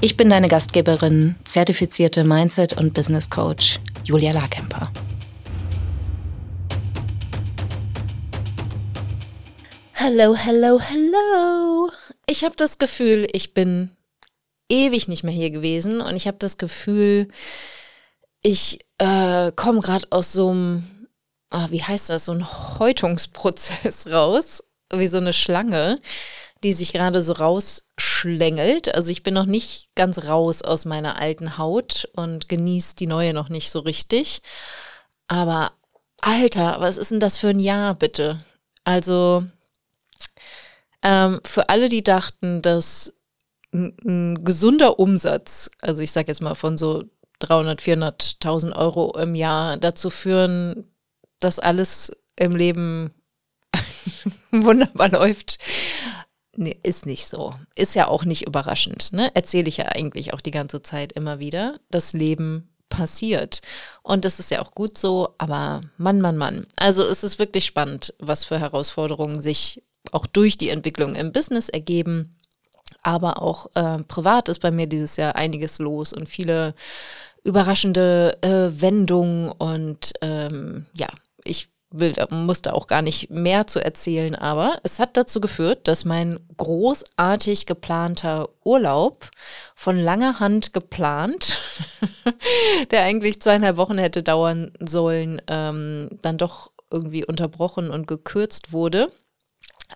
Ich bin deine Gastgeberin, zertifizierte Mindset- und Business Coach Julia Larkemper. Hallo, hallo, hallo. Ich habe das Gefühl, ich bin ewig nicht mehr hier gewesen und ich habe das Gefühl, ich äh, komme gerade aus so einem, ah, wie heißt das, so ein Häutungsprozess raus, wie so eine Schlange die sich gerade so rausschlängelt. Also ich bin noch nicht ganz raus aus meiner alten Haut und genieße die neue noch nicht so richtig. Aber Alter, was ist denn das für ein Jahr bitte? Also ähm, für alle, die dachten, dass ein, ein gesunder Umsatz, also ich sage jetzt mal von so 300, 400.000 Euro im Jahr dazu führen, dass alles im Leben wunderbar läuft, Nee, ist nicht so. Ist ja auch nicht überraschend. Ne? Erzähle ich ja eigentlich auch die ganze Zeit immer wieder. Das Leben passiert. Und das ist ja auch gut so, aber Mann, Mann, Mann. Also es ist wirklich spannend, was für Herausforderungen sich auch durch die Entwicklung im Business ergeben. Aber auch äh, privat ist bei mir dieses Jahr einiges los und viele überraschende äh, Wendungen. Und ähm, ja, ich will, musste auch gar nicht mehr zu erzählen, aber es hat dazu geführt, dass mein großartig geplanter Urlaub von langer Hand geplant, der eigentlich zweieinhalb Wochen hätte dauern sollen, ähm, dann doch irgendwie unterbrochen und gekürzt wurde.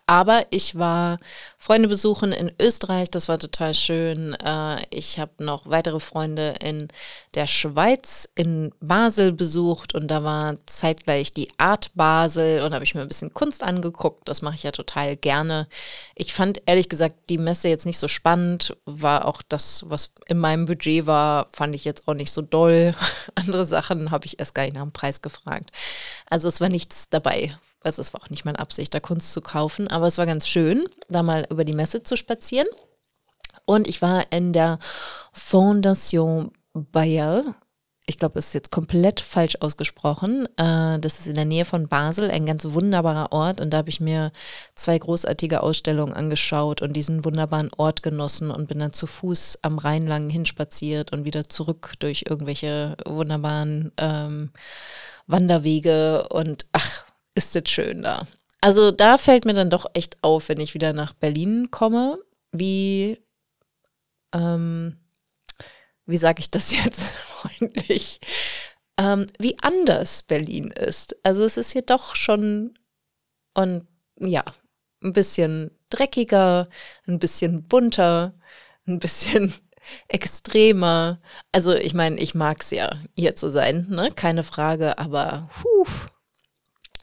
Aber ich war Freunde besuchen in Österreich, das war total schön. Äh, ich habe noch weitere Freunde in der Schweiz, in Basel besucht und da war zeitgleich die Art Basel und habe ich mir ein bisschen Kunst angeguckt. Das mache ich ja total gerne. Ich fand ehrlich gesagt die Messe jetzt nicht so spannend, war auch das, was in meinem Budget war, fand ich jetzt auch nicht so doll. Andere Sachen habe ich erst gar nicht nach dem Preis gefragt. Also es war nichts dabei, also es war auch nicht meine Absicht, da Kunst zu kaufen, aber es war ganz schön, da mal über die Messe zu spazieren. Und ich war in der Fondation Bayer. Ich glaube, es ist jetzt komplett falsch ausgesprochen. Äh, das ist in der Nähe von Basel, ein ganz wunderbarer Ort. Und da habe ich mir zwei großartige Ausstellungen angeschaut und diesen wunderbaren Ort genossen und bin dann zu Fuß am Rhein lang hinspaziert und wieder zurück durch irgendwelche wunderbaren ähm, Wanderwege. Und ach, ist das schön da. Also da fällt mir dann doch echt auf, wenn ich wieder nach Berlin komme, wie, ähm, wie sage ich das jetzt freundlich, ähm, wie anders Berlin ist. Also es ist hier doch schon und ja, ein bisschen dreckiger, ein bisschen bunter, ein bisschen extremer. Also ich meine, ich mag es ja, hier zu sein, ne? Keine Frage, aber puh,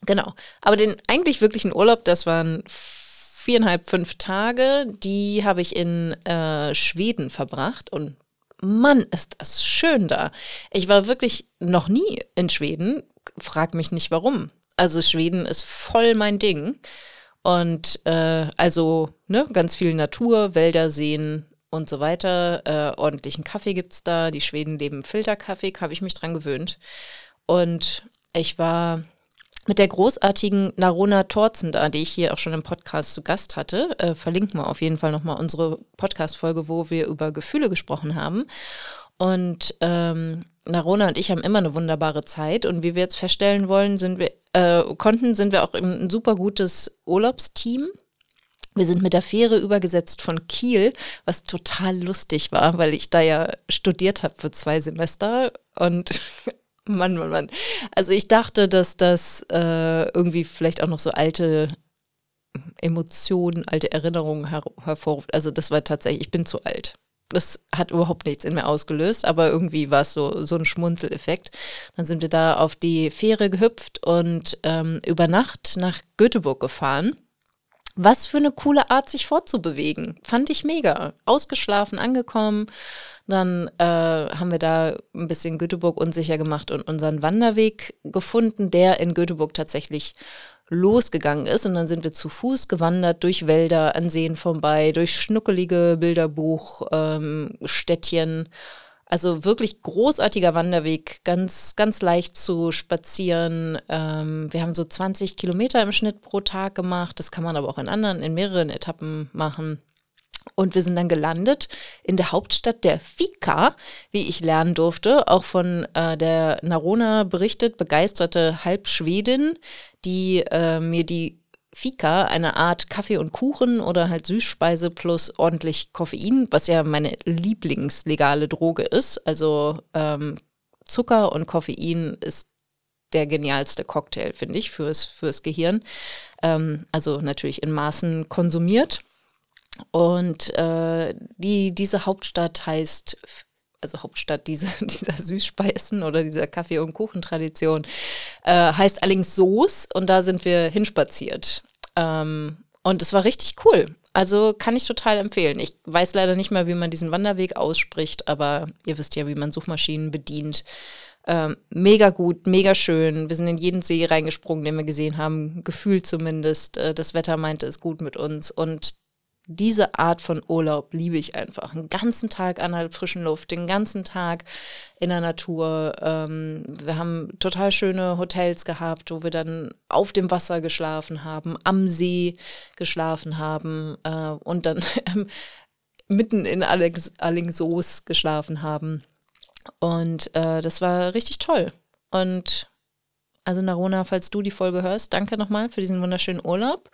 Genau. Aber den eigentlich wirklichen Urlaub, das waren viereinhalb, fünf Tage, die habe ich in äh, Schweden verbracht und Mann, ist das schön da. Ich war wirklich noch nie in Schweden, frag mich nicht warum. Also Schweden ist voll mein Ding. Und äh, also ne, ganz viel Natur, Wälder, Seen und so weiter. Äh, ordentlichen Kaffee gibt es da. Die Schweden leben Filterkaffee, habe ich mich dran gewöhnt. Und ich war mit der großartigen Narona Torzen da, die ich hier auch schon im Podcast zu Gast hatte. Äh, verlinken wir auf jeden Fall nochmal unsere Podcast-Folge, wo wir über Gefühle gesprochen haben. Und ähm, Narona und ich haben immer eine wunderbare Zeit. Und wie wir jetzt feststellen wollen, sind wir, äh, konnten, sind wir auch ein super gutes Urlaubsteam. Wir sind mit der Fähre übergesetzt von Kiel, was total lustig war, weil ich da ja studiert habe für zwei Semester und Mann, Mann, Mann. Also ich dachte, dass das äh, irgendwie vielleicht auch noch so alte Emotionen, alte Erinnerungen her hervorruft. Also das war tatsächlich, ich bin zu alt. Das hat überhaupt nichts in mir ausgelöst, aber irgendwie war es so, so ein Schmunzeleffekt. Dann sind wir da auf die Fähre gehüpft und ähm, über Nacht nach Göteborg gefahren. Was für eine coole Art, sich fortzubewegen. Fand ich mega. Ausgeschlafen, angekommen. Dann äh, haben wir da ein bisschen Göteborg unsicher gemacht und unseren Wanderweg gefunden, der in Göteborg tatsächlich losgegangen ist. Und dann sind wir zu Fuß gewandert durch Wälder, an Seen vorbei, durch schnuckelige Bilderbuchstädtchen. Ähm, also wirklich großartiger Wanderweg, ganz, ganz leicht zu spazieren. Ähm, wir haben so 20 Kilometer im Schnitt pro Tag gemacht. Das kann man aber auch in anderen, in mehreren Etappen machen. Und wir sind dann gelandet in der Hauptstadt der Fika, wie ich lernen durfte, auch von äh, der Narona berichtet, begeisterte Halbschwedin, die äh, mir die Fika, eine Art Kaffee und Kuchen oder halt Süßspeise plus ordentlich Koffein, was ja meine lieblingslegale Droge ist. Also ähm, Zucker und Koffein ist der genialste Cocktail, finde ich, fürs, fürs Gehirn. Ähm, also natürlich in Maßen konsumiert. Und äh, die, diese Hauptstadt heißt also Hauptstadt diese, dieser Süßspeisen oder dieser Kaffee- und Kuchentradition, äh, heißt allerdings Soos und da sind wir hinspaziert. Ähm, und es war richtig cool. Also kann ich total empfehlen. Ich weiß leider nicht mehr, wie man diesen Wanderweg ausspricht, aber ihr wisst ja, wie man Suchmaschinen bedient. Ähm, mega gut, mega schön. Wir sind in jeden See reingesprungen, den wir gesehen haben, gefühlt zumindest. Äh, das Wetter meinte es gut mit uns. Und diese Art von Urlaub liebe ich einfach. Einen ganzen Tag an der frischen Luft, den ganzen Tag in der Natur. Ähm, wir haben total schöne Hotels gehabt, wo wir dann auf dem Wasser geschlafen haben, am See geschlafen haben äh, und dann mitten in Allingsoos geschlafen haben. Und äh, das war richtig toll. Und also Narona, falls du die Folge hörst, danke nochmal für diesen wunderschönen Urlaub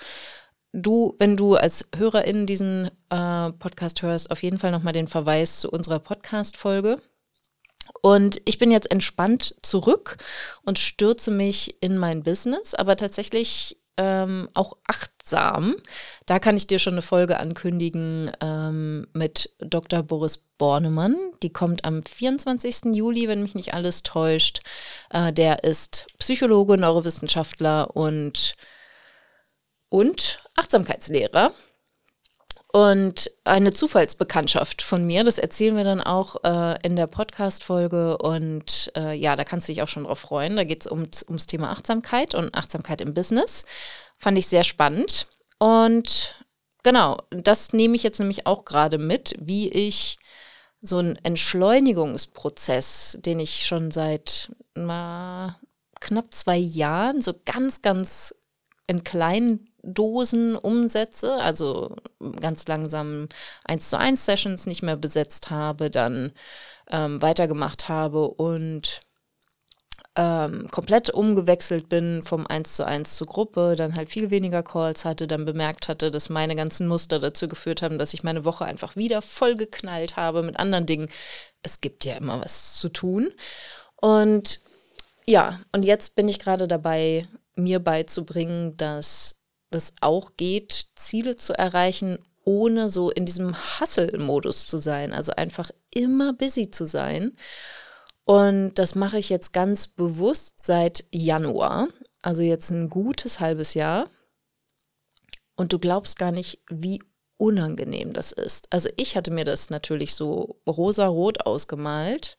du, wenn du als Hörerin diesen äh, Podcast hörst, auf jeden Fall nochmal den Verweis zu unserer Podcast-Folge. Und ich bin jetzt entspannt zurück und stürze mich in mein Business, aber tatsächlich ähm, auch achtsam. Da kann ich dir schon eine Folge ankündigen ähm, mit Dr. Boris Bornemann. Die kommt am 24. Juli, wenn mich nicht alles täuscht. Äh, der ist Psychologe, Neurowissenschaftler und und Achtsamkeitslehrer. Und eine Zufallsbekanntschaft von mir, das erzählen wir dann auch äh, in der Podcast-Folge. Und äh, ja, da kannst du dich auch schon drauf freuen. Da geht es ums, ums Thema Achtsamkeit und Achtsamkeit im Business. Fand ich sehr spannend. Und genau, das nehme ich jetzt nämlich auch gerade mit, wie ich so einen Entschleunigungsprozess, den ich schon seit na, knapp zwei Jahren so ganz, ganz in kleinen Dosen umsetze, also ganz langsam 1 zu 1 Sessions nicht mehr besetzt habe, dann ähm, weitergemacht habe und ähm, komplett umgewechselt bin vom 1 zu 1 zur Gruppe, dann halt viel weniger Calls hatte, dann bemerkt hatte, dass meine ganzen Muster dazu geführt haben, dass ich meine Woche einfach wieder vollgeknallt habe mit anderen Dingen. Es gibt ja immer was zu tun. Und ja, und jetzt bin ich gerade dabei, mir beizubringen, dass das auch geht, Ziele zu erreichen, ohne so in diesem Hustle-Modus zu sein. Also einfach immer busy zu sein. Und das mache ich jetzt ganz bewusst seit Januar, also jetzt ein gutes halbes Jahr. Und du glaubst gar nicht, wie unangenehm das ist. Also ich hatte mir das natürlich so rosa-rot ausgemalt.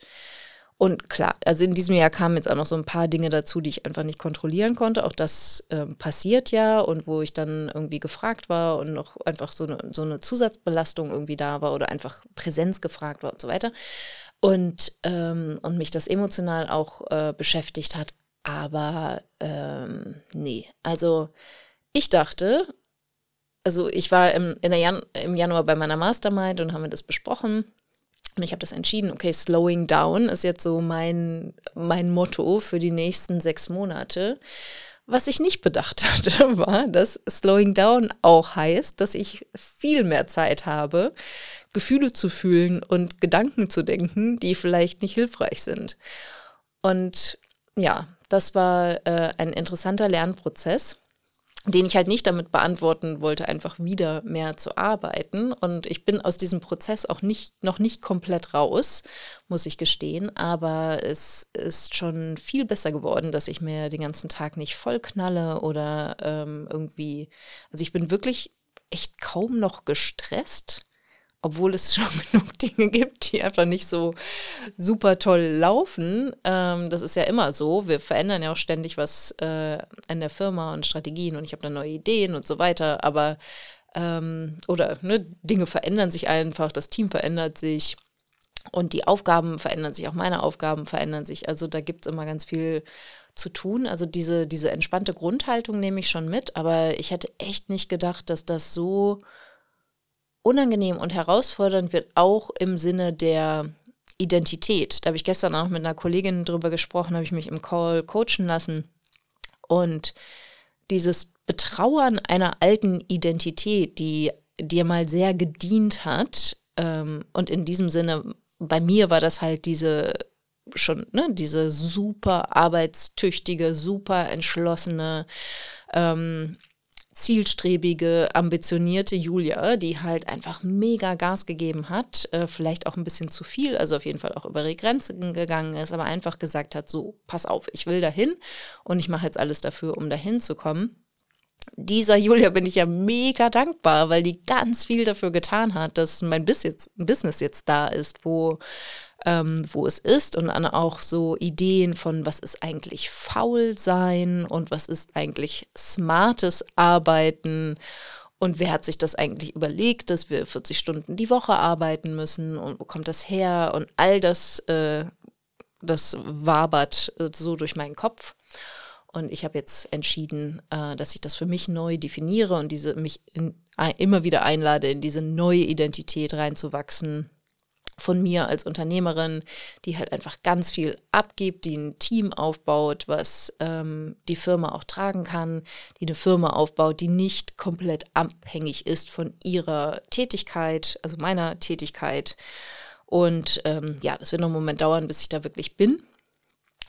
Und klar, also in diesem Jahr kamen jetzt auch noch so ein paar Dinge dazu, die ich einfach nicht kontrollieren konnte. Auch das äh, passiert ja und wo ich dann irgendwie gefragt war und noch einfach so eine, so eine Zusatzbelastung irgendwie da war oder einfach Präsenz gefragt war und so weiter. Und, ähm, und mich das emotional auch äh, beschäftigt hat. Aber ähm, nee, also ich dachte, also ich war im, Jan im Januar bei meiner Mastermind und haben wir das besprochen. Und ich habe das entschieden, okay, slowing down ist jetzt so mein, mein Motto für die nächsten sechs Monate. Was ich nicht bedacht hatte, war, dass Slowing Down auch heißt, dass ich viel mehr Zeit habe, Gefühle zu fühlen und Gedanken zu denken, die vielleicht nicht hilfreich sind. Und ja, das war äh, ein interessanter Lernprozess. Den ich halt nicht damit beantworten wollte, einfach wieder mehr zu arbeiten. Und ich bin aus diesem Prozess auch nicht, noch nicht komplett raus, muss ich gestehen. Aber es ist schon viel besser geworden, dass ich mir den ganzen Tag nicht voll knalle oder ähm, irgendwie, also ich bin wirklich echt kaum noch gestresst obwohl es schon genug Dinge gibt, die einfach nicht so super toll laufen. Ähm, das ist ja immer so. Wir verändern ja auch ständig was äh, an der Firma und Strategien und ich habe da neue Ideen und so weiter. Aber ähm, oder ne, Dinge verändern sich einfach, das Team verändert sich und die Aufgaben verändern sich, auch meine Aufgaben verändern sich. Also da gibt es immer ganz viel zu tun. Also diese, diese entspannte Grundhaltung nehme ich schon mit, aber ich hätte echt nicht gedacht, dass das so unangenehm und herausfordernd wird, auch im Sinne der Identität. Da habe ich gestern auch mit einer Kollegin drüber gesprochen, habe ich mich im Call coachen lassen. Und dieses Betrauern einer alten Identität, die dir mal sehr gedient hat, ähm, und in diesem Sinne, bei mir war das halt diese schon, ne, diese super arbeitstüchtige, super entschlossene, ähm, zielstrebige, ambitionierte Julia, die halt einfach mega Gas gegeben hat, äh, vielleicht auch ein bisschen zu viel, also auf jeden Fall auch über ihre Grenzen gegangen ist, aber einfach gesagt hat, so, pass auf, ich will dahin und ich mache jetzt alles dafür, um dahin zu kommen. Dieser Julia bin ich ja mega dankbar, weil die ganz viel dafür getan hat, dass mein Business jetzt da ist, wo ähm, wo es ist und dann auch so Ideen von, was ist eigentlich faul sein und was ist eigentlich smartes Arbeiten und wer hat sich das eigentlich überlegt, dass wir 40 Stunden die Woche arbeiten müssen und wo kommt das her und all das, äh, das wabert äh, so durch meinen Kopf. Und ich habe jetzt entschieden, äh, dass ich das für mich neu definiere und diese mich in, immer wieder einlade, in diese neue Identität reinzuwachsen von mir als Unternehmerin, die halt einfach ganz viel abgibt, die ein Team aufbaut, was ähm, die Firma auch tragen kann, die eine Firma aufbaut, die nicht komplett abhängig ist von ihrer Tätigkeit, also meiner Tätigkeit. Und ähm, ja, das wird noch einen Moment dauern, bis ich da wirklich bin.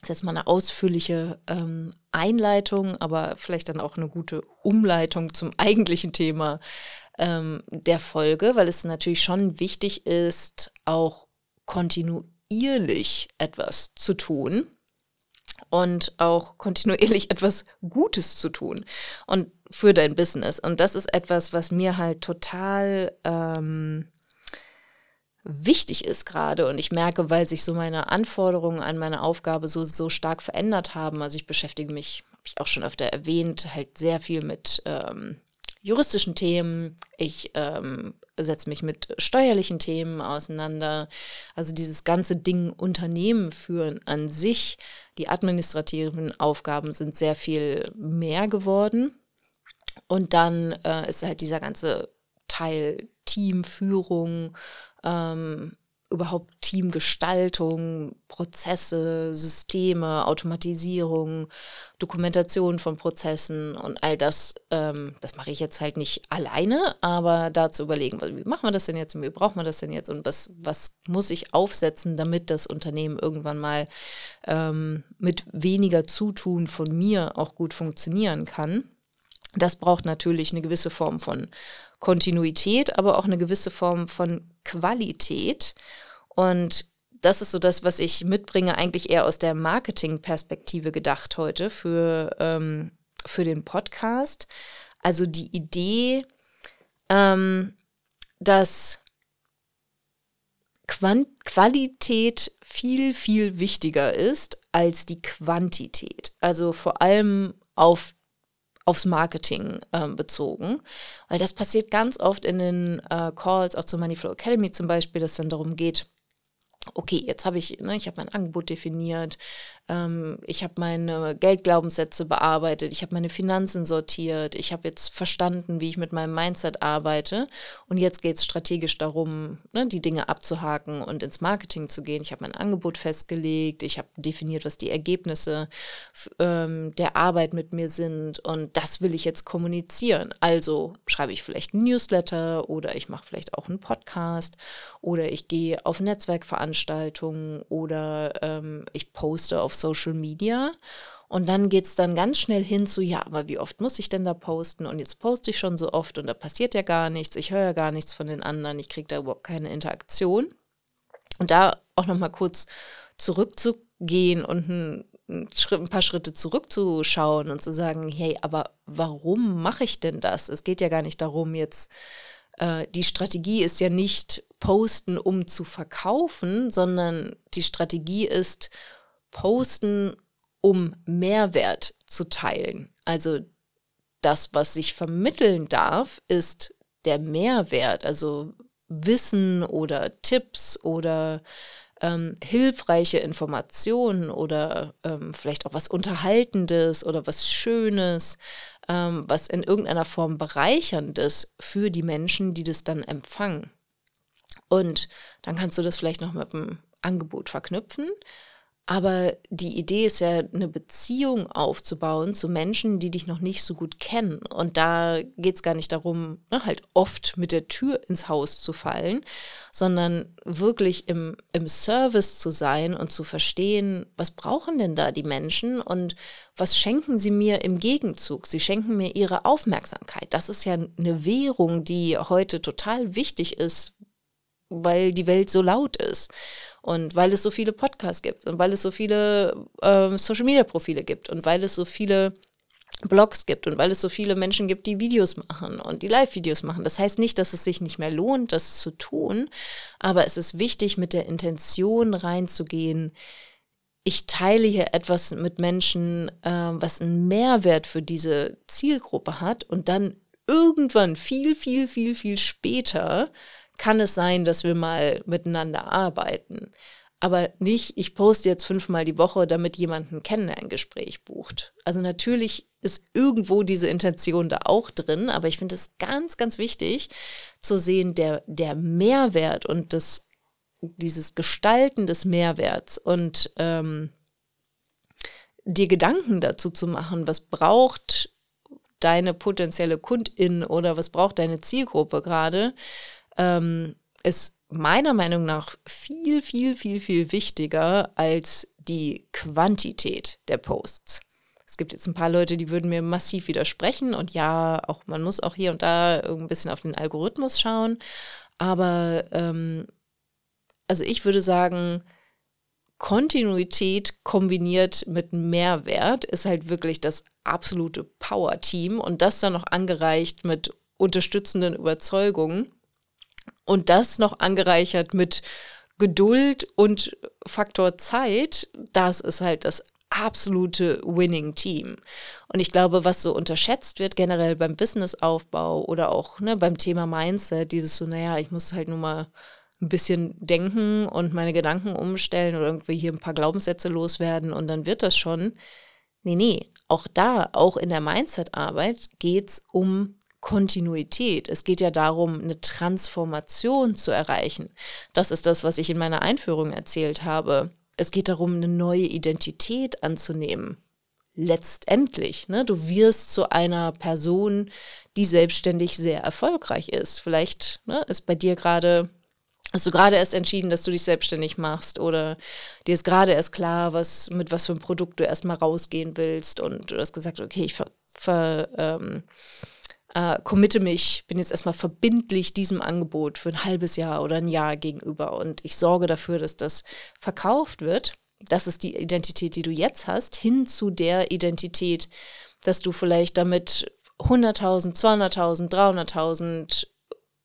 Das ist jetzt mal eine ausführliche ähm, Einleitung, aber vielleicht dann auch eine gute Umleitung zum eigentlichen Thema ähm, der Folge, weil es natürlich schon wichtig ist, auch kontinuierlich etwas zu tun und auch kontinuierlich etwas Gutes zu tun und für dein Business. Und das ist etwas, was mir halt total ähm, wichtig ist gerade. Und ich merke, weil sich so meine Anforderungen an meine Aufgabe so, so stark verändert haben. Also ich beschäftige mich, habe ich auch schon öfter erwähnt, halt sehr viel mit ähm, juristischen Themen, ich ähm, setze mich mit steuerlichen Themen auseinander. Also dieses ganze Ding Unternehmen führen an sich, die administrativen Aufgaben sind sehr viel mehr geworden. Und dann äh, ist halt dieser ganze Teil Teamführung, ähm, überhaupt Teamgestaltung, Prozesse, Systeme, Automatisierung, Dokumentation von Prozessen und all das, ähm, das mache ich jetzt halt nicht alleine, aber da zu überlegen, wie machen wir das denn jetzt und wie braucht man das denn jetzt und was, was muss ich aufsetzen, damit das Unternehmen irgendwann mal ähm, mit weniger Zutun von mir auch gut funktionieren kann. Das braucht natürlich eine gewisse Form von Kontinuität, aber auch eine gewisse Form von Qualität. Und das ist so das, was ich mitbringe, eigentlich eher aus der Marketing-Perspektive gedacht heute für, ähm, für den Podcast. Also die Idee, ähm, dass Quant Qualität viel, viel wichtiger ist als die Quantität. Also vor allem auf aufs Marketing äh, bezogen. Weil das passiert ganz oft in den äh, Calls, auch zur Moneyflow Academy zum Beispiel, dass es dann darum geht, okay, jetzt habe ich, ne, ich habe mein Angebot definiert, ähm, ich habe meine Geldglaubenssätze bearbeitet, ich habe meine Finanzen sortiert, ich habe jetzt verstanden, wie ich mit meinem Mindset arbeite und jetzt geht es strategisch darum, ne, die Dinge abzuhaken und ins Marketing zu gehen. Ich habe mein Angebot festgelegt, ich habe definiert, was die Ergebnisse ähm, der Arbeit mit mir sind und das will ich jetzt kommunizieren. Also schreibe ich vielleicht ein Newsletter oder ich mache vielleicht auch einen Podcast oder ich gehe auf Netzwerkveranstaltungen oder ähm, ich poste auf Social Media. Und dann geht es dann ganz schnell hin zu, ja, aber wie oft muss ich denn da posten? Und jetzt poste ich schon so oft und da passiert ja gar nichts. Ich höre ja gar nichts von den anderen. Ich kriege da überhaupt keine Interaktion. Und da auch noch mal kurz zurückzugehen und ein, ein paar Schritte zurückzuschauen und zu sagen, hey, aber warum mache ich denn das? Es geht ja gar nicht darum, jetzt äh, die Strategie ist ja nicht posten, um zu verkaufen, sondern die Strategie ist posten, um Mehrwert zu teilen. Also das, was sich vermitteln darf, ist der Mehrwert, also Wissen oder Tipps oder ähm, hilfreiche Informationen oder ähm, vielleicht auch was Unterhaltendes oder was Schönes, ähm, was in irgendeiner Form bereicherndes für die Menschen, die das dann empfangen. Und dann kannst du das vielleicht noch mit einem Angebot verknüpfen. Aber die Idee ist ja, eine Beziehung aufzubauen zu Menschen, die dich noch nicht so gut kennen. Und da geht es gar nicht darum, ne, halt oft mit der Tür ins Haus zu fallen, sondern wirklich im, im Service zu sein und zu verstehen, was brauchen denn da die Menschen und was schenken sie mir im Gegenzug? Sie schenken mir ihre Aufmerksamkeit. Das ist ja eine Währung, die heute total wichtig ist, weil die Welt so laut ist. Und weil es so viele Podcasts gibt und weil es so viele äh, Social-Media-Profile gibt und weil es so viele Blogs gibt und weil es so viele Menschen gibt, die Videos machen und die Live-Videos machen. Das heißt nicht, dass es sich nicht mehr lohnt, das zu tun, aber es ist wichtig, mit der Intention reinzugehen. Ich teile hier etwas mit Menschen, äh, was einen Mehrwert für diese Zielgruppe hat und dann irgendwann viel, viel, viel, viel später kann es sein, dass wir mal miteinander arbeiten. Aber nicht, ich poste jetzt fünfmal die Woche, damit jemand ein Kennenlerngespräch bucht. Also natürlich ist irgendwo diese Intention da auch drin, aber ich finde es ganz, ganz wichtig zu sehen, der, der Mehrwert und das, dieses Gestalten des Mehrwerts und ähm, dir Gedanken dazu zu machen, was braucht deine potenzielle Kundin oder was braucht deine Zielgruppe gerade, ähm, ist meiner Meinung nach viel, viel, viel, viel wichtiger als die Quantität der Posts. Es gibt jetzt ein paar Leute, die würden mir massiv widersprechen und ja, auch man muss auch hier und da ein bisschen auf den Algorithmus schauen. Aber ähm, also ich würde sagen, Kontinuität kombiniert mit Mehrwert ist halt wirklich das absolute Power-Team und das dann noch angereicht mit unterstützenden Überzeugungen und das noch angereichert mit Geduld und Faktor Zeit, das ist halt das absolute Winning Team. Und ich glaube, was so unterschätzt wird generell beim Businessaufbau oder auch ne, beim Thema Mindset, dieses so, naja, ich muss halt nur mal ein bisschen denken und meine Gedanken umstellen oder irgendwie hier ein paar Glaubenssätze loswerden und dann wird das schon. Nee, nee, auch da, auch in der Mindset-Arbeit geht es um Kontinuität. Es geht ja darum, eine Transformation zu erreichen. Das ist das, was ich in meiner Einführung erzählt habe. Es geht darum, eine neue Identität anzunehmen. Letztendlich, ne? du wirst zu einer Person, die selbstständig sehr erfolgreich ist. Vielleicht ne, ist bei dir gerade Hast du gerade erst entschieden, dass du dich selbstständig machst oder dir ist gerade erst klar, was, mit was für einem Produkt du erstmal rausgehen willst und du hast gesagt, okay, ich ver, ver, ähm, äh, committe mich, bin jetzt erstmal verbindlich diesem Angebot für ein halbes Jahr oder ein Jahr gegenüber und ich sorge dafür, dass das verkauft wird. Das ist die Identität, die du jetzt hast, hin zu der Identität, dass du vielleicht damit 100.000, 200.000, 300.000,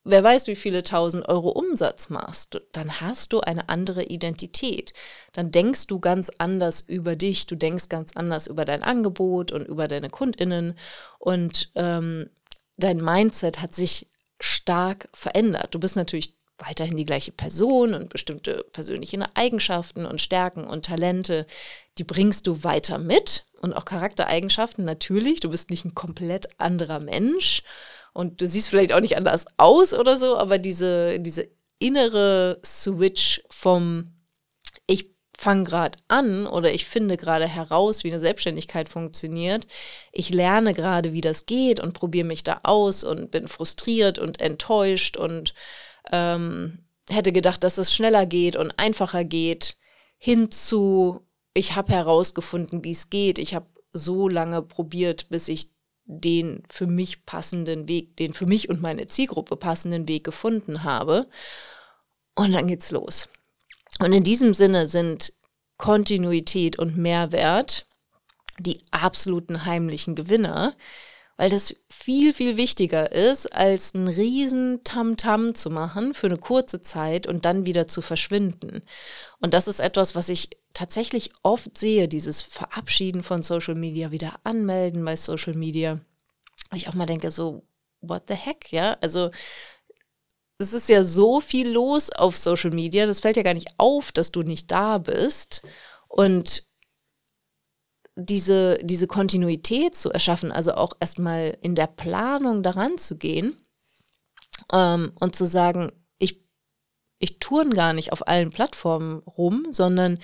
wer weiß wie viele tausend Euro Umsatz machst, dann hast du eine andere Identität. Dann denkst du ganz anders über dich, du denkst ganz anders über dein Angebot und über deine KundInnen und ähm, dein Mindset hat sich stark verändert. Du bist natürlich weiterhin die gleiche Person und bestimmte persönliche Eigenschaften und Stärken und Talente, die bringst du weiter mit und auch Charaktereigenschaften natürlich. Du bist nicht ein komplett anderer Mensch und du siehst vielleicht auch nicht anders aus oder so, aber diese, diese innere Switch vom fange gerade an oder ich finde gerade heraus, wie eine Selbstständigkeit funktioniert. Ich lerne gerade, wie das geht und probiere mich da aus und bin frustriert und enttäuscht und ähm, hätte gedacht, dass es schneller geht und einfacher geht, hin zu, ich habe herausgefunden, wie es geht. Ich habe so lange probiert, bis ich den für mich passenden Weg, den für mich und meine Zielgruppe passenden Weg gefunden habe. Und dann geht's los. Und in diesem Sinne sind Kontinuität und Mehrwert die absoluten heimlichen Gewinner, weil das viel, viel wichtiger ist, als einen riesen Tamtam -Tam zu machen für eine kurze Zeit und dann wieder zu verschwinden. Und das ist etwas, was ich tatsächlich oft sehe, dieses Verabschieden von Social Media, wieder anmelden bei Social Media. Ich auch mal denke, so, what the heck, ja? Also, es ist ja so viel los auf Social Media, das fällt ja gar nicht auf, dass du nicht da bist. Und diese, diese Kontinuität zu erschaffen, also auch erstmal in der Planung daran zu gehen ähm, und zu sagen, ich touren gar nicht auf allen Plattformen rum, sondern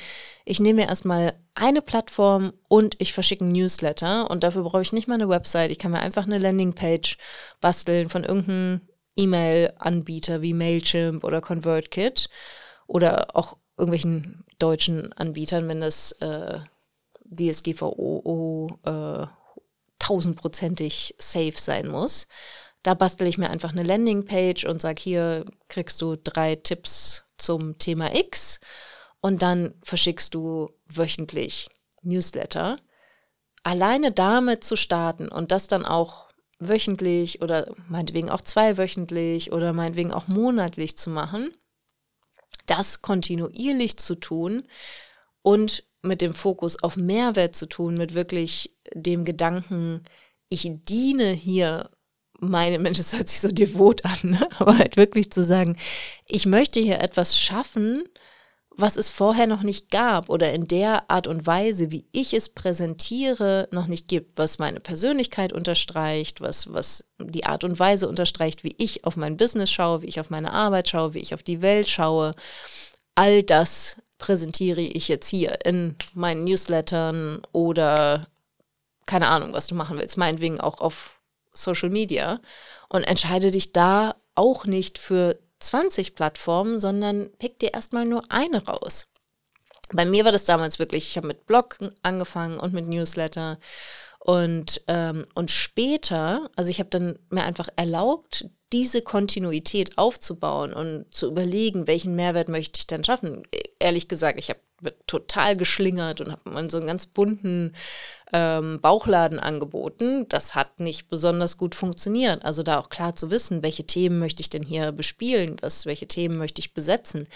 ich nehme mir erstmal eine Plattform und ich verschicke ein Newsletter und dafür brauche ich nicht mal eine Website. Ich kann mir einfach eine Landingpage basteln von irgendeinem E-Mail-Anbieter wie Mailchimp oder ConvertKit oder auch irgendwelchen deutschen Anbietern, wenn das äh, DSGVO äh, tausendprozentig safe sein muss. Da bastel ich mir einfach eine Landingpage und sage, hier kriegst du drei Tipps zum Thema X und dann verschickst du wöchentlich Newsletter. Alleine damit zu starten und das dann auch wöchentlich oder meinetwegen auch zweiwöchentlich oder meinetwegen auch monatlich zu machen, das kontinuierlich zu tun und mit dem Fokus auf Mehrwert zu tun, mit wirklich dem Gedanken, ich diene hier meine Mensch, es hört sich so devot an, ne? aber halt wirklich zu sagen, ich möchte hier etwas schaffen, was es vorher noch nicht gab oder in der Art und Weise, wie ich es präsentiere, noch nicht gibt, was meine Persönlichkeit unterstreicht, was, was die Art und Weise unterstreicht, wie ich auf mein Business schaue, wie ich auf meine Arbeit schaue, wie ich auf die Welt schaue. All das präsentiere ich jetzt hier in meinen Newslettern oder keine Ahnung, was du machen willst, meinetwegen auch auf Social Media und entscheide dich da auch nicht für 20 Plattformen, sondern pick dir erstmal nur eine raus. Bei mir war das damals wirklich, ich habe mit Blog angefangen und mit Newsletter und, ähm, und später, also ich habe dann mir einfach erlaubt, diese Kontinuität aufzubauen und zu überlegen, welchen Mehrwert möchte ich denn schaffen. Ehrlich gesagt, ich habe total geschlingert und habe mal so einen ganz bunten ähm, Bauchladen angeboten. Das hat nicht besonders gut funktioniert. Also da auch klar zu wissen, welche Themen möchte ich denn hier bespielen, was, welche Themen möchte ich besetzen.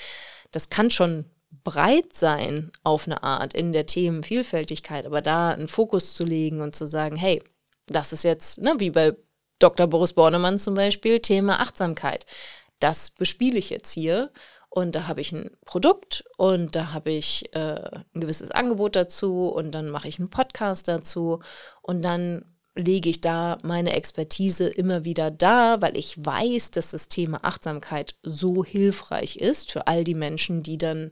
Das kann schon breit sein auf eine Art in der Themenvielfältigkeit, aber da einen Fokus zu legen und zu sagen, hey, das ist jetzt, ne, wie bei Dr. Boris Bornemann zum Beispiel, Thema Achtsamkeit. Das bespiele ich jetzt hier und da habe ich ein Produkt und da habe ich äh, ein gewisses Angebot dazu und dann mache ich einen Podcast dazu und dann lege ich da meine Expertise immer wieder da, weil ich weiß, dass das Thema Achtsamkeit so hilfreich ist für all die Menschen, die dann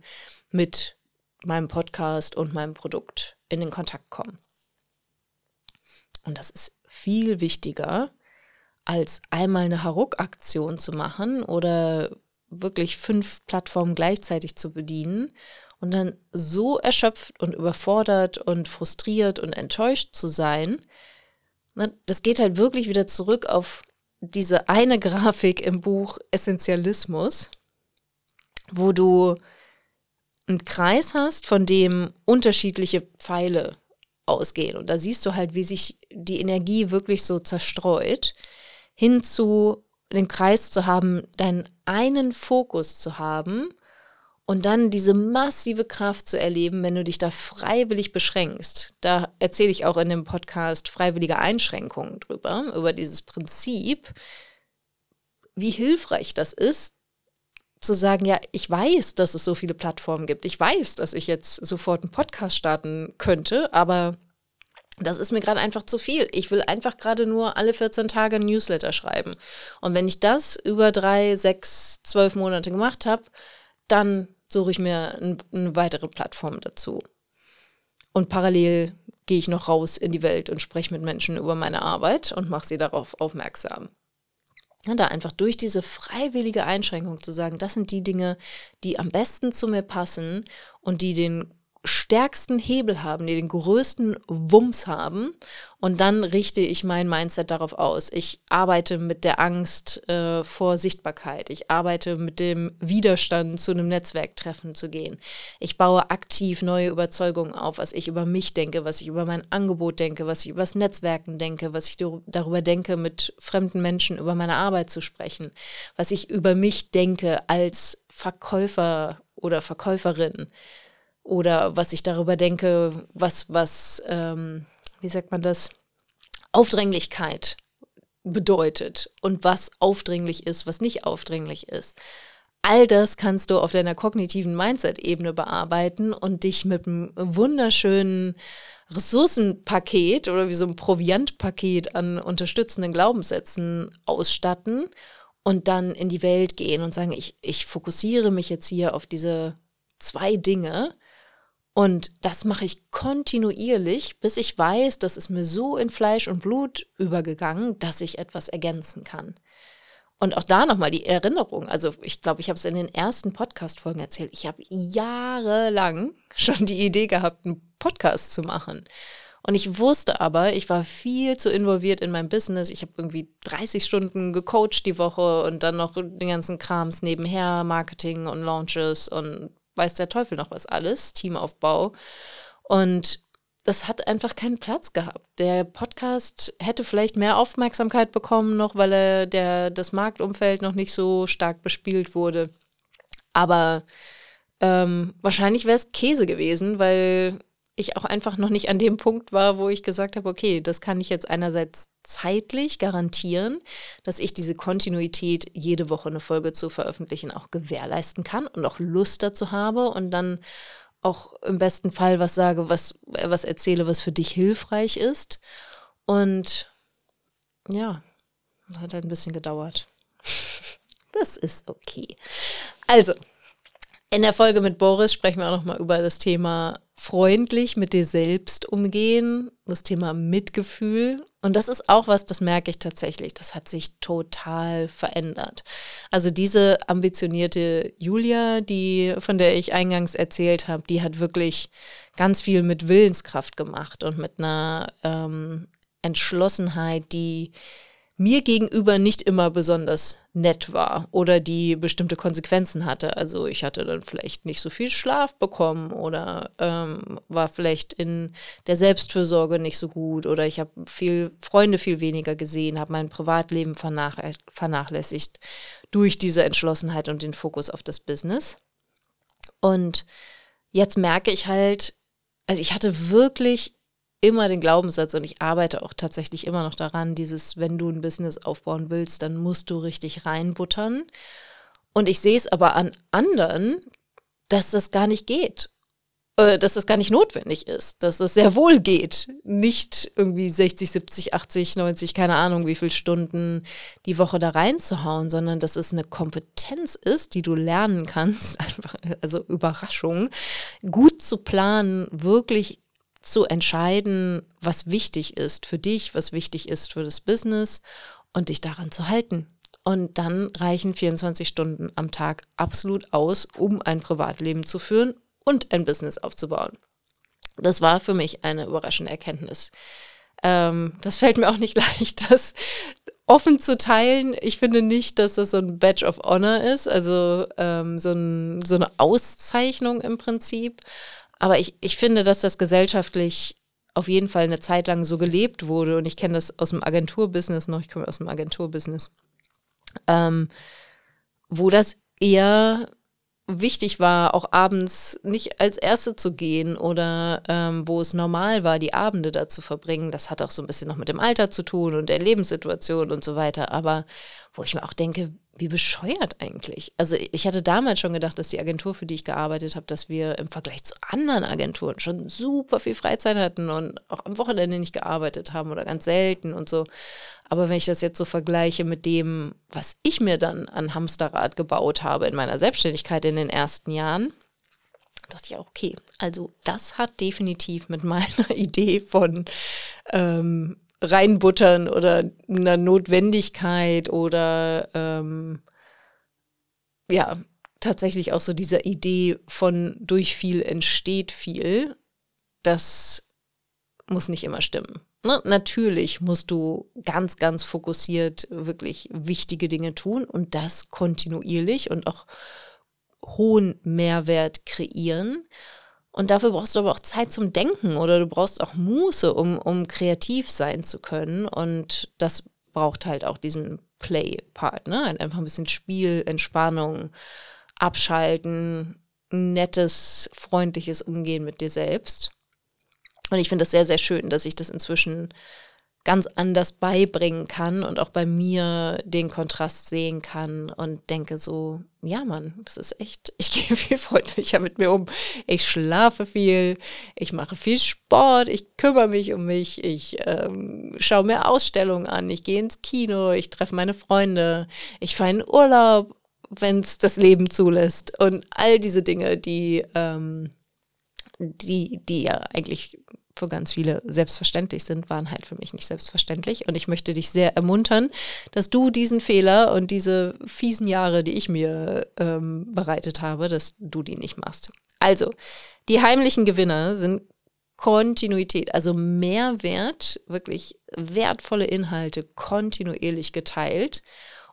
mit meinem Podcast und meinem Produkt in den Kontakt kommen. Und das ist viel wichtiger, als einmal eine Haruk-Aktion zu machen oder wirklich fünf Plattformen gleichzeitig zu bedienen und dann so erschöpft und überfordert und frustriert und enttäuscht zu sein, das geht halt wirklich wieder zurück auf diese eine Grafik im Buch Essentialismus, wo du einen Kreis hast, von dem unterschiedliche Pfeile ausgehen. Und da siehst du halt, wie sich die Energie wirklich so zerstreut, hin zu den Kreis zu haben, deinen einen Fokus zu haben und dann diese massive Kraft zu erleben, wenn du dich da freiwillig beschränkst. Da erzähle ich auch in dem Podcast freiwillige Einschränkungen drüber, über dieses Prinzip, wie hilfreich das ist, zu sagen, ja, ich weiß, dass es so viele Plattformen gibt. Ich weiß, dass ich jetzt sofort einen Podcast starten könnte, aber das ist mir gerade einfach zu viel. Ich will einfach gerade nur alle 14 Tage ein Newsletter schreiben. Und wenn ich das über drei, sechs, zwölf Monate gemacht habe, dann suche ich mir ein, eine weitere Plattform dazu. Und parallel gehe ich noch raus in die Welt und spreche mit Menschen über meine Arbeit und mache sie darauf aufmerksam. Und da einfach durch diese freiwillige Einschränkung zu sagen, das sind die Dinge, die am besten zu mir passen und die den stärksten Hebel haben, die den größten Wumms haben. Und dann richte ich mein Mindset darauf aus. Ich arbeite mit der Angst äh, vor Sichtbarkeit. Ich arbeite mit dem Widerstand, zu einem Netzwerktreffen zu gehen. Ich baue aktiv neue Überzeugungen auf, was ich über mich denke, was ich über mein Angebot denke, was ich über das Netzwerken denke, was ich darüber denke, mit fremden Menschen über meine Arbeit zu sprechen, was ich über mich denke als Verkäufer oder Verkäuferin oder was ich darüber denke, was, was, ähm, wie sagt man das, Aufdringlichkeit bedeutet und was aufdringlich ist, was nicht aufdringlich ist. All das kannst du auf deiner kognitiven Mindset-Ebene bearbeiten und dich mit einem wunderschönen Ressourcenpaket oder wie so ein Proviantpaket an unterstützenden Glaubenssätzen ausstatten und dann in die Welt gehen und sagen, ich, ich fokussiere mich jetzt hier auf diese zwei Dinge und das mache ich kontinuierlich, bis ich weiß, das ist mir so in Fleisch und Blut übergegangen, dass ich etwas ergänzen kann. Und auch da nochmal die Erinnerung. Also ich glaube, ich habe es in den ersten Podcast-Folgen erzählt. Ich habe jahrelang schon die Idee gehabt, einen Podcast zu machen. Und ich wusste aber, ich war viel zu involviert in meinem Business. Ich habe irgendwie 30 Stunden gecoacht die Woche und dann noch den ganzen Krams nebenher, Marketing und Launches und weiß der Teufel noch was alles, Teamaufbau. Und das hat einfach keinen Platz gehabt. Der Podcast hätte vielleicht mehr Aufmerksamkeit bekommen, noch weil er der, das Marktumfeld noch nicht so stark bespielt wurde. Aber ähm, wahrscheinlich wäre es Käse gewesen, weil ich auch einfach noch nicht an dem Punkt war, wo ich gesagt habe, okay, das kann ich jetzt einerseits zeitlich garantieren, dass ich diese Kontinuität, jede Woche eine Folge zu veröffentlichen, auch gewährleisten kann und auch Lust dazu habe und dann auch im besten Fall was sage, was, was erzähle, was für dich hilfreich ist. Und ja, das hat halt ein bisschen gedauert. das ist okay. Also, in der Folge mit Boris sprechen wir auch nochmal über das Thema freundlich mit dir selbst umgehen, das Thema Mitgefühl. Und das ist auch was, das merke ich tatsächlich. Das hat sich total verändert. Also diese ambitionierte Julia, die, von der ich eingangs erzählt habe, die hat wirklich ganz viel mit Willenskraft gemacht und mit einer ähm, Entschlossenheit, die mir gegenüber nicht immer besonders nett war oder die bestimmte Konsequenzen hatte. Also ich hatte dann vielleicht nicht so viel Schlaf bekommen oder ähm, war vielleicht in der Selbstfürsorge nicht so gut oder ich habe viel Freunde viel weniger gesehen, habe mein Privatleben vernach vernachlässigt durch diese Entschlossenheit und den Fokus auf das Business. Und jetzt merke ich halt, also ich hatte wirklich immer den Glaubenssatz und ich arbeite auch tatsächlich immer noch daran, dieses, wenn du ein Business aufbauen willst, dann musst du richtig reinbuttern. Und ich sehe es aber an anderen, dass das gar nicht geht. Äh, dass das gar nicht notwendig ist, dass das sehr wohl geht. Nicht irgendwie 60, 70, 80, 90, keine Ahnung, wie viele Stunden die Woche da reinzuhauen, sondern dass es eine Kompetenz ist, die du lernen kannst, also Überraschung, gut zu planen, wirklich zu entscheiden, was wichtig ist für dich, was wichtig ist für das Business und dich daran zu halten. Und dann reichen 24 Stunden am Tag absolut aus, um ein Privatleben zu führen und ein Business aufzubauen. Das war für mich eine überraschende Erkenntnis. Ähm, das fällt mir auch nicht leicht, das offen zu teilen. Ich finde nicht, dass das so ein Badge of Honor ist, also ähm, so, ein, so eine Auszeichnung im Prinzip. Aber ich, ich finde, dass das gesellschaftlich auf jeden Fall eine Zeit lang so gelebt wurde. Und ich kenne das aus dem Agenturbusiness noch, ich komme aus dem Agenturbusiness, ähm, wo das eher wichtig war, auch abends nicht als Erste zu gehen oder ähm, wo es normal war, die Abende da zu verbringen. Das hat auch so ein bisschen noch mit dem Alter zu tun und der Lebenssituation und so weiter. Aber wo ich mir auch denke, wie bescheuert eigentlich. Also ich hatte damals schon gedacht, dass die Agentur, für die ich gearbeitet habe, dass wir im Vergleich zu anderen Agenturen schon super viel Freizeit hatten und auch am Wochenende nicht gearbeitet haben oder ganz selten und so. Aber wenn ich das jetzt so vergleiche mit dem, was ich mir dann an Hamsterrad gebaut habe in meiner Selbstständigkeit in den ersten Jahren, dachte ich auch, okay, also das hat definitiv mit meiner Idee von ähm, reinbuttern oder einer Notwendigkeit oder ähm, ja, tatsächlich auch so dieser Idee von durch viel entsteht viel, das muss nicht immer stimmen. Ne? Natürlich musst du ganz, ganz fokussiert wirklich wichtige Dinge tun und das kontinuierlich und auch hohen Mehrwert kreieren. Und dafür brauchst du aber auch Zeit zum Denken oder du brauchst auch Muße, um, um kreativ sein zu können. Und das braucht halt auch diesen Play-Part, ne? Einfach ein bisschen Spiel, Entspannung, Abschalten, nettes, freundliches Umgehen mit dir selbst. Und ich finde das sehr, sehr schön, dass ich das inzwischen ganz anders beibringen kann und auch bei mir den Kontrast sehen kann und denke so, ja Mann, das ist echt, ich gehe viel freundlicher mit mir um. Ich schlafe viel, ich mache viel Sport, ich kümmere mich um mich, ich ähm, schaue mir Ausstellungen an, ich gehe ins Kino, ich treffe meine Freunde, ich fahre in Urlaub, wenn es das Leben zulässt und all diese Dinge, die, ähm, die, die ja eigentlich für ganz viele selbstverständlich sind, waren halt für mich nicht selbstverständlich. Und ich möchte dich sehr ermuntern, dass du diesen Fehler und diese fiesen Jahre, die ich mir ähm, bereitet habe, dass du die nicht machst. Also, die heimlichen Gewinner sind Kontinuität, also Mehrwert, wirklich wertvolle Inhalte kontinuierlich geteilt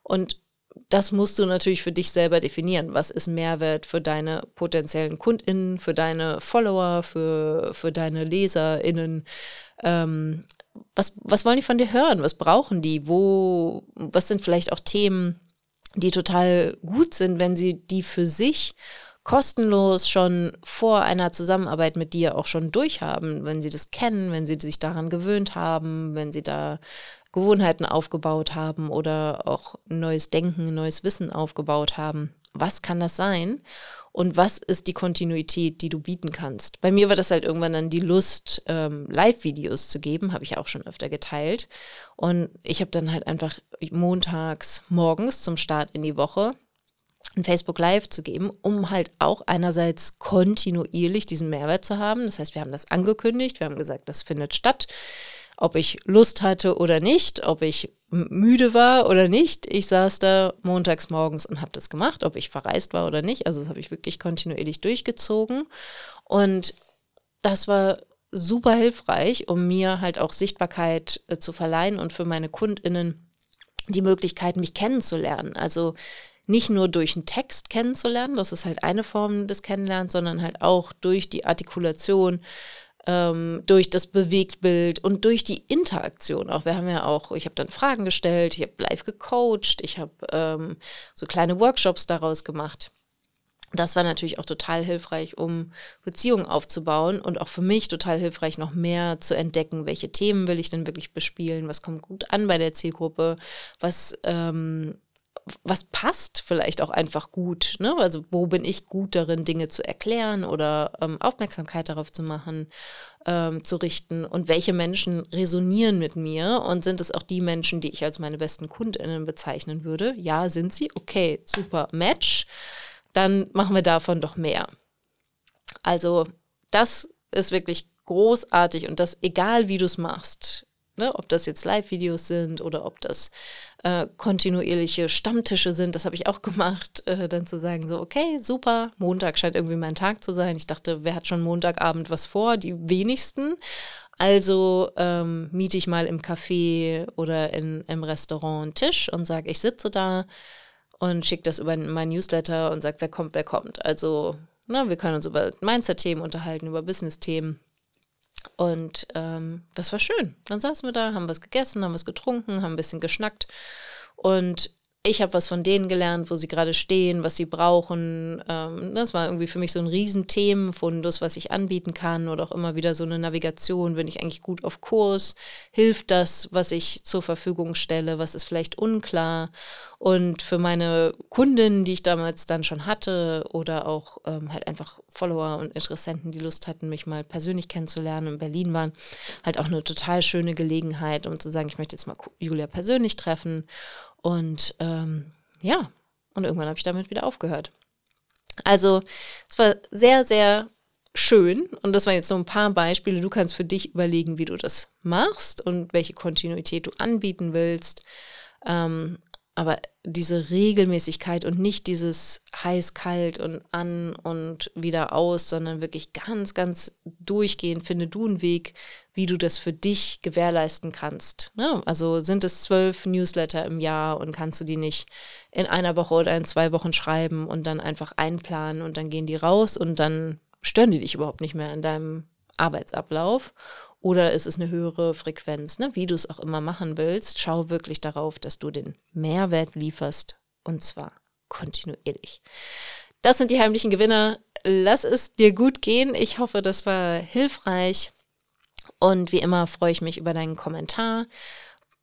und das musst du natürlich für dich selber definieren. Was ist Mehrwert für deine potenziellen KundInnen, für deine Follower, für, für deine LeserInnen? Ähm, was, was wollen die von dir hören? Was brauchen die? Wo, was sind vielleicht auch Themen, die total gut sind, wenn sie die für sich kostenlos schon vor einer Zusammenarbeit mit dir auch schon durchhaben, wenn sie das kennen, wenn sie sich daran gewöhnt haben, wenn sie da Gewohnheiten aufgebaut haben oder auch neues Denken, neues Wissen aufgebaut haben. Was kann das sein? Und was ist die Kontinuität, die du bieten kannst? Bei mir war das halt irgendwann dann die Lust, ähm, Live-Videos zu geben, habe ich auch schon öfter geteilt. Und ich habe dann halt einfach montags morgens zum Start in die Woche ein Facebook Live zu geben, um halt auch einerseits kontinuierlich diesen Mehrwert zu haben. Das heißt, wir haben das angekündigt, wir haben gesagt, das findet statt ob ich Lust hatte oder nicht, ob ich müde war oder nicht. Ich saß da montags morgens und habe das gemacht, ob ich verreist war oder nicht. Also das habe ich wirklich kontinuierlich durchgezogen. Und das war super hilfreich, um mir halt auch Sichtbarkeit äh, zu verleihen und für meine Kundinnen die Möglichkeit, mich kennenzulernen. Also nicht nur durch einen Text kennenzulernen, das ist halt eine Form des Kennenlernens, sondern halt auch durch die Artikulation, ähm, durch das Bewegtbild und durch die Interaktion auch. Wir haben ja auch, ich habe dann Fragen gestellt, ich habe live gecoacht, ich habe ähm, so kleine Workshops daraus gemacht. Das war natürlich auch total hilfreich, um Beziehungen aufzubauen und auch für mich total hilfreich, noch mehr zu entdecken, welche Themen will ich denn wirklich bespielen, was kommt gut an bei der Zielgruppe, was ähm, was passt vielleicht auch einfach gut. Ne? Also wo bin ich gut darin, Dinge zu erklären oder ähm, Aufmerksamkeit darauf zu machen, ähm, zu richten und welche Menschen resonieren mit mir und sind es auch die Menschen, die ich als meine besten Kundinnen bezeichnen würde? Ja, sind sie? Okay, super Match. Dann machen wir davon doch mehr. Also das ist wirklich großartig und das egal wie du es machst. Ne, ob das jetzt Live-Videos sind oder ob das äh, kontinuierliche Stammtische sind, das habe ich auch gemacht, äh, dann zu sagen, so, okay, super, Montag scheint irgendwie mein Tag zu sein. Ich dachte, wer hat schon Montagabend was vor? Die wenigsten. Also ähm, miete ich mal im Café oder in, im Restaurant einen Tisch und sage, ich sitze da und schicke das über mein Newsletter und sage, wer kommt, wer kommt. Also, ne, wir können uns über Mindset-Themen unterhalten, über Business-Themen. Und ähm, das war schön. Dann saßen wir da, haben was gegessen, haben was getrunken, haben ein bisschen geschnackt. Und ich habe was von denen gelernt, wo sie gerade stehen, was sie brauchen. Ähm, das war irgendwie für mich so ein Riesenthemenfundus, was ich anbieten kann oder auch immer wieder so eine Navigation. Bin ich eigentlich gut auf Kurs? Hilft das, was ich zur Verfügung stelle? Was ist vielleicht unklar? Und für meine Kundinnen, die ich damals dann schon hatte oder auch ähm, halt einfach Follower und Interessenten, die Lust hatten, mich mal persönlich kennenzulernen in Berlin waren, halt auch eine total schöne Gelegenheit, um zu sagen, ich möchte jetzt mal Julia persönlich treffen und ähm, ja, und irgendwann habe ich damit wieder aufgehört. Also es war sehr, sehr schön und das waren jetzt so ein paar Beispiele. Du kannst für dich überlegen, wie du das machst und welche Kontinuität du anbieten willst. Ähm, aber diese Regelmäßigkeit und nicht dieses heiß, kalt und an und wieder aus, sondern wirklich ganz, ganz durchgehend, finde du einen Weg, wie du das für dich gewährleisten kannst. Ne? Also sind es zwölf Newsletter im Jahr und kannst du die nicht in einer Woche oder in zwei Wochen schreiben und dann einfach einplanen und dann gehen die raus und dann stören die dich überhaupt nicht mehr in deinem Arbeitsablauf. Oder ist es eine höhere Frequenz, ne? wie du es auch immer machen willst. Schau wirklich darauf, dass du den Mehrwert lieferst und zwar kontinuierlich. Das sind die heimlichen Gewinner. Lass es dir gut gehen. Ich hoffe, das war hilfreich. Und wie immer freue ich mich über deinen Kommentar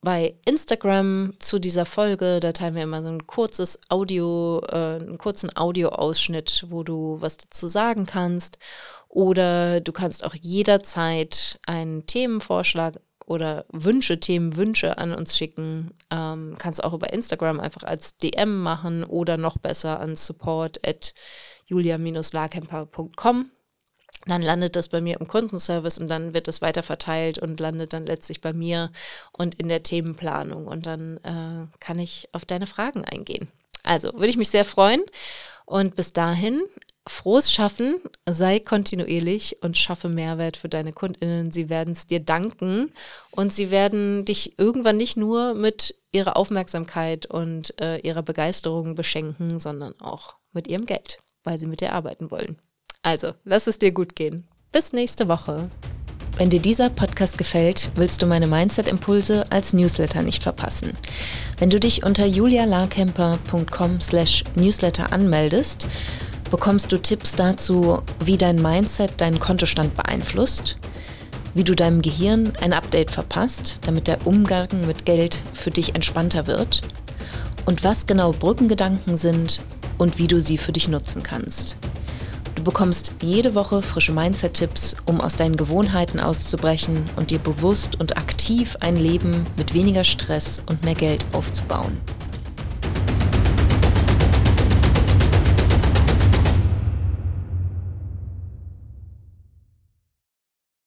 bei Instagram zu dieser Folge. Da teilen wir immer so ein kurzes Audio, äh, einen kurzen Audioausschnitt, wo du was dazu sagen kannst. Oder du kannst auch jederzeit einen Themenvorschlag oder Wünsche, Themenwünsche an uns schicken. Ähm, kannst auch über Instagram einfach als DM machen oder noch besser an support julia-larkemper.com. Dann landet das bei mir im Kundenservice und dann wird das weiter verteilt und landet dann letztlich bei mir und in der Themenplanung. Und dann äh, kann ich auf deine Fragen eingehen. Also würde ich mich sehr freuen. Und bis dahin frohes Schaffen, sei kontinuierlich und schaffe Mehrwert für deine Kundinnen. Sie werden es dir danken und sie werden dich irgendwann nicht nur mit ihrer Aufmerksamkeit und äh, ihrer Begeisterung beschenken, sondern auch mit ihrem Geld, weil sie mit dir arbeiten wollen. Also, lass es dir gut gehen. Bis nächste Woche. Wenn dir dieser Podcast gefällt, willst du meine Mindset-Impulse als Newsletter nicht verpassen. Wenn du dich unter julialarkemper.com slash newsletter anmeldest, bekommst du Tipps dazu, wie dein Mindset deinen Kontostand beeinflusst, wie du deinem Gehirn ein Update verpasst, damit der Umgang mit Geld für dich entspannter wird und was genau Brückengedanken sind und wie du sie für dich nutzen kannst. Du bekommst jede Woche frische Mindset-Tipps, um aus deinen Gewohnheiten auszubrechen und dir bewusst und aktiv ein Leben mit weniger Stress und mehr Geld aufzubauen.